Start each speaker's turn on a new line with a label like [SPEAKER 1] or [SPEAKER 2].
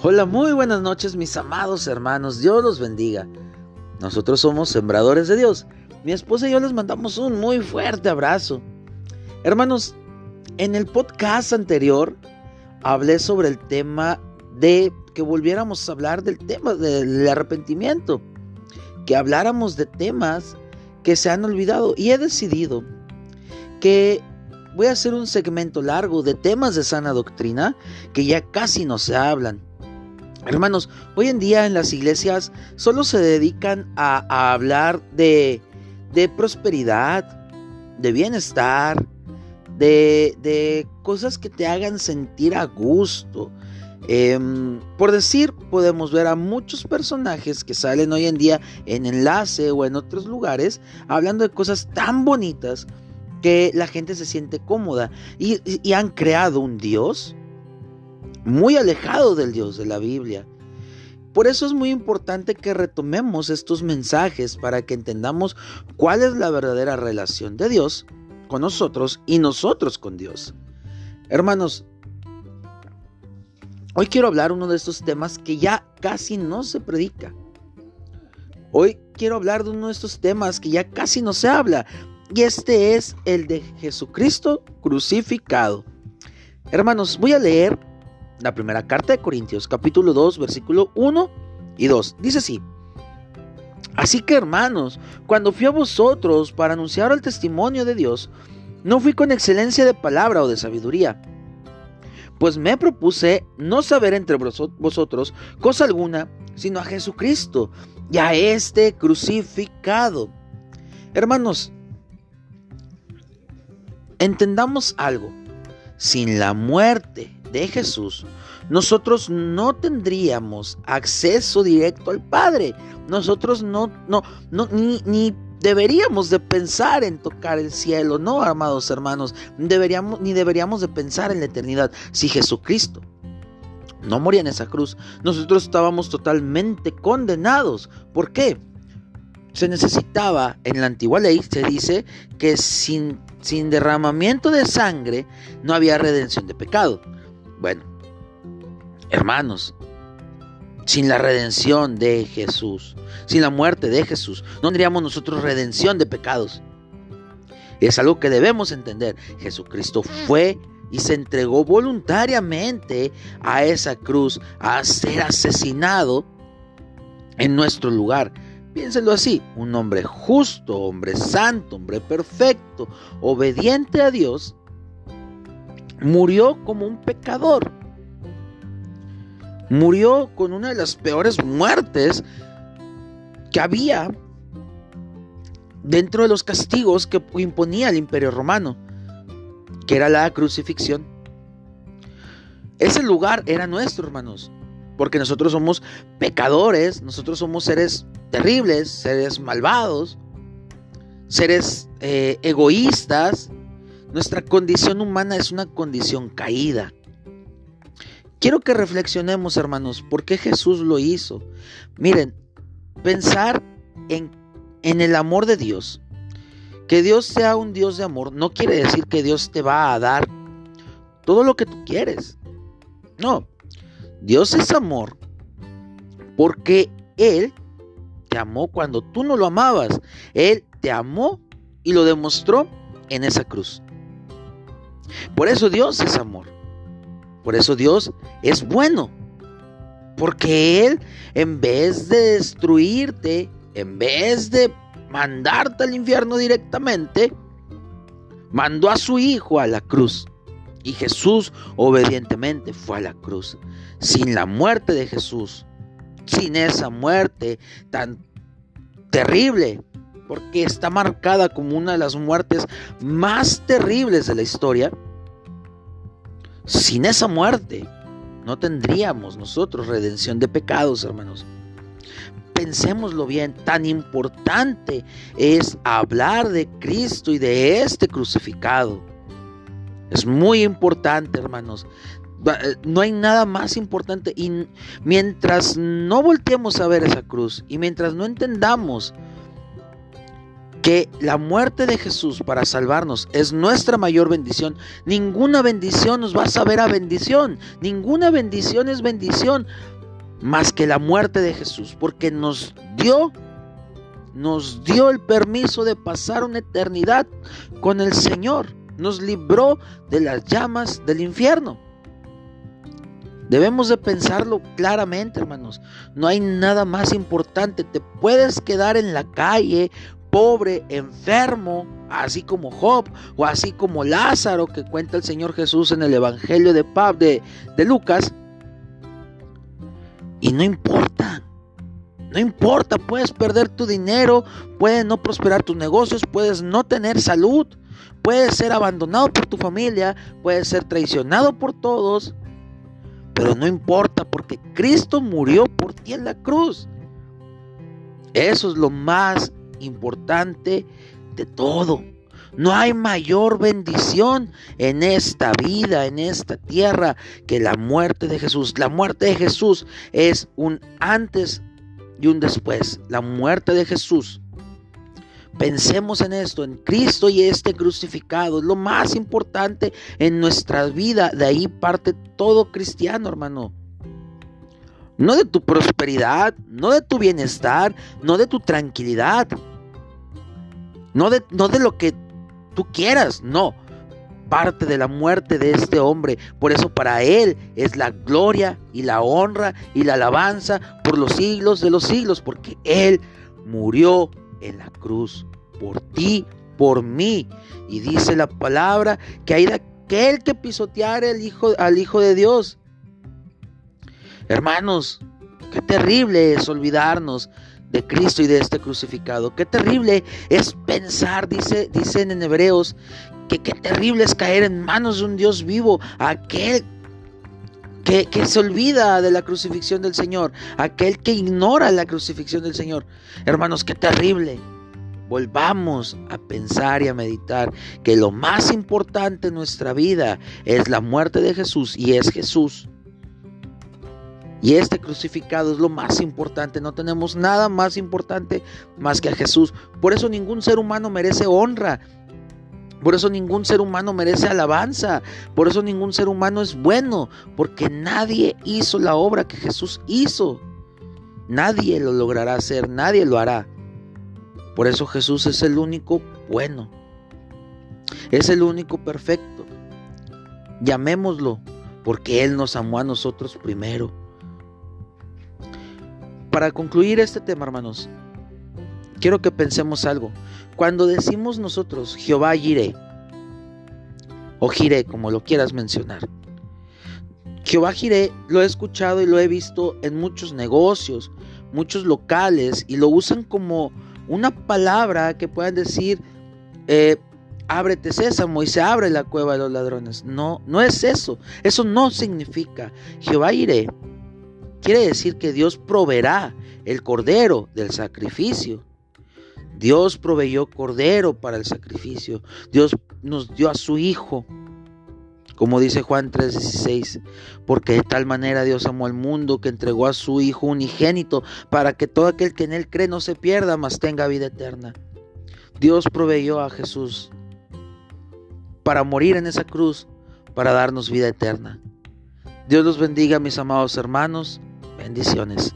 [SPEAKER 1] Hola, muy buenas noches mis amados hermanos, Dios los bendiga. Nosotros somos sembradores de Dios. Mi esposa y yo les mandamos un muy fuerte abrazo. Hermanos, en el podcast anterior hablé sobre el tema de que volviéramos a hablar del tema del arrepentimiento, que habláramos de temas que se han olvidado y he decidido que voy a hacer un segmento largo de temas de sana doctrina que ya casi no se hablan. Hermanos, hoy en día en las iglesias solo se dedican a, hablar de, de, prosperidad, de bienestar, de, de, cosas que te hagan sentir a gusto. Em, por decir, podemos ver a muchos personajes que salen hoy en día en enlace o en otros lugares hablando de cosas tan bonitas que la gente se siente cómoda y, han creado un Dios muy alejado del Dios de la Biblia. Por eso es muy importante que retomemos estos mensajes para que entendamos cuál es la verdadera relación de Dios con nosotros y nosotros con Dios. Hermanos, hoy quiero hablar uno de estos temas que ya casi no se predica. Hoy quiero hablar de uno de estos temas que ya casi no se habla, y este es el de Jesucristo crucificado. Hermanos, voy a leer la primera carta de Corintios, capítulo 2, versículo 1 y 2. Dice así. Así que hermanos, cuando fui a vosotros para anunciar el testimonio de Dios, no fui con excelencia de palabra o de sabiduría, pues me propuse no saber entre vosotros cosa alguna, sino a Jesucristo y a este crucificado. Hermanos, Entendamos algo, sin la muerte de Jesús, nosotros no tendríamos acceso directo al Padre. Nosotros no, no, no, ni, ni deberíamos de pensar en tocar el cielo, no, amados hermanos, deberíamos, ni deberíamos de pensar en la eternidad. Si Jesucristo no moría en esa cruz, nosotros estábamos totalmente condenados. ¿Por qué? Se necesitaba, en la antigua ley se dice que sin sin derramamiento de sangre no había redención de pecado. Bueno, hermanos, sin la redención de Jesús, sin la muerte de Jesús, no tendríamos nosotros redención de pecados. Es algo que debemos entender. Jesucristo fue y se entregó voluntariamente a esa cruz a ser asesinado en nuestro lugar Piénselo así, un hombre justo, hombre santo, hombre perfecto, obediente a Dios, murió como un pecador. Murió con una de las peores muertes que había dentro de los castigos que imponía el imperio romano, que era la crucifixión. Ese lugar era nuestro, hermanos, porque nosotros somos pecadores, nosotros somos seres terribles, seres malvados, seres eh, egoístas. Nuestra condición humana es una condición caída. Quiero que reflexionemos, hermanos, por qué Jesús lo hizo. Miren, pensar en, en el amor de Dios. Que Dios sea un Dios de amor no quiere decir que Dios te va a dar todo lo que tú quieres. No, Dios es amor porque Él te amó cuando tú no lo amabas. Él te amó y lo demostró en esa cruz. Por eso Dios es amor. Por eso Dios es bueno. Porque Él, en vez de destruirte, en vez de mandarte al infierno directamente, mandó a su Hijo a la cruz. Y Jesús obedientemente fue a la cruz. Sin la muerte de Jesús, sin esa muerte tan terrible, porque está marcada como una de las muertes más terribles de la historia, sin esa muerte no tendríamos nosotros redención de pecados, hermanos. Pensémoslo bien, tan importante es hablar de Cristo y de este crucificado. Es muy importante, hermanos. Eh, no hay nada más importante. Y mientras no volteemos a ver esa cruz y mientras no entendamos que la muerte de Jesús para salvarnos es nuestra mayor bendición. Ninguna bendición nos va a saber a bendición. Ninguna bendición es bendición más que la muerte de Jesús, porque nos dio nos dio el permiso de pasar una eternidad con el Señor. Nos libró de las llamas del infierno. Debemos de pensarlo claramente, hermanos. No hay nada más importante. Te puedes quedar en la calle pobre, enfermo, así como Job o así como Lázaro que cuenta el Señor Jesús en el Evangelio de, de, de Lucas. Y no importa, no importa, puedes perder tu dinero, puedes no prosperar tus negocios, puedes no tener salud, puedes ser abandonado por tu familia, puedes ser traicionado por todos, pero no importa porque Cristo murió por ti en la cruz. Eso es lo más importante de todo. No hay mayor bendición en esta vida, en esta tierra, que la muerte de Jesús. La muerte de Jesús es un antes y un después. La muerte de Jesús. Pensemos en esto, en Cristo y este crucificado. Es lo más importante en nuestra vida. De ahí parte todo cristiano, hermano no de tu prosperidad, no de tu bienestar, no de tu tranquilidad, no de, no de lo que tú quieras, no. Parte de la muerte de este hombre. Por eso para Él es la gloria y la honra y la alabanza por los siglos de los siglos. Porque Él murió en la cruz por ti, por mí. Y dice la palabra que hay de aquel que pisoteara el hijo, al Hijo de Dios. Hermanos, qué terrible es olvidarnos de Cristo y de este crucificado. Qué terrible es pensar, dice, dicen en Hebreos, que qué terrible es caer en manos de un Dios vivo, aquel que, que, se olvida de la crucifixión del Señor, aquel que ignora la crucifixión del Señor. Hermanos, qué terrible. Volvamos a pensar y a meditar que lo más importante en nuestra vida es la muerte de Jesús y es Jesús. Y este crucificado es lo más importante. No tenemos nada más importante más que a Jesús. Por eso ningún ser humano merece honra. Por eso ningún ser humano merece alabanza. Por eso ningún ser humano es bueno. Porque nadie hizo la obra que Jesús hizo. Nadie lo logrará hacer. Nadie lo hará. Por eso Jesús es el único bueno. Es el único perfecto. Llamémoslo. Porque Él nos amó a nosotros primero para concluir este tema, hermanos, quiero que pensemos algo. Cuando decimos nosotros Jehová Jireh, o Jireh, como lo quieras mencionar, Jehová Jireh lo he escuchado y lo he visto en muchos negocios, muchos locales, y lo usan como una palabra que puedan decir, eh, ábrete sésamo y se abre la cueva de los ladrones. No, no es eso. Eso no significa. Jehová Jireh Quiere decir que Dios proveerá el cordero del sacrificio. Dios proveyó cordero para el sacrificio. Dios nos dio a su Hijo. Como dice Juan 3:16, porque de tal manera Dios amó al mundo que entregó a su Hijo unigénito para que todo aquel que en Él cree no se pierda, mas tenga vida eterna. Dios proveyó a Jesús para morir en esa cruz, para darnos vida eterna. Dios los bendiga, mis amados hermanos. Bendiciones.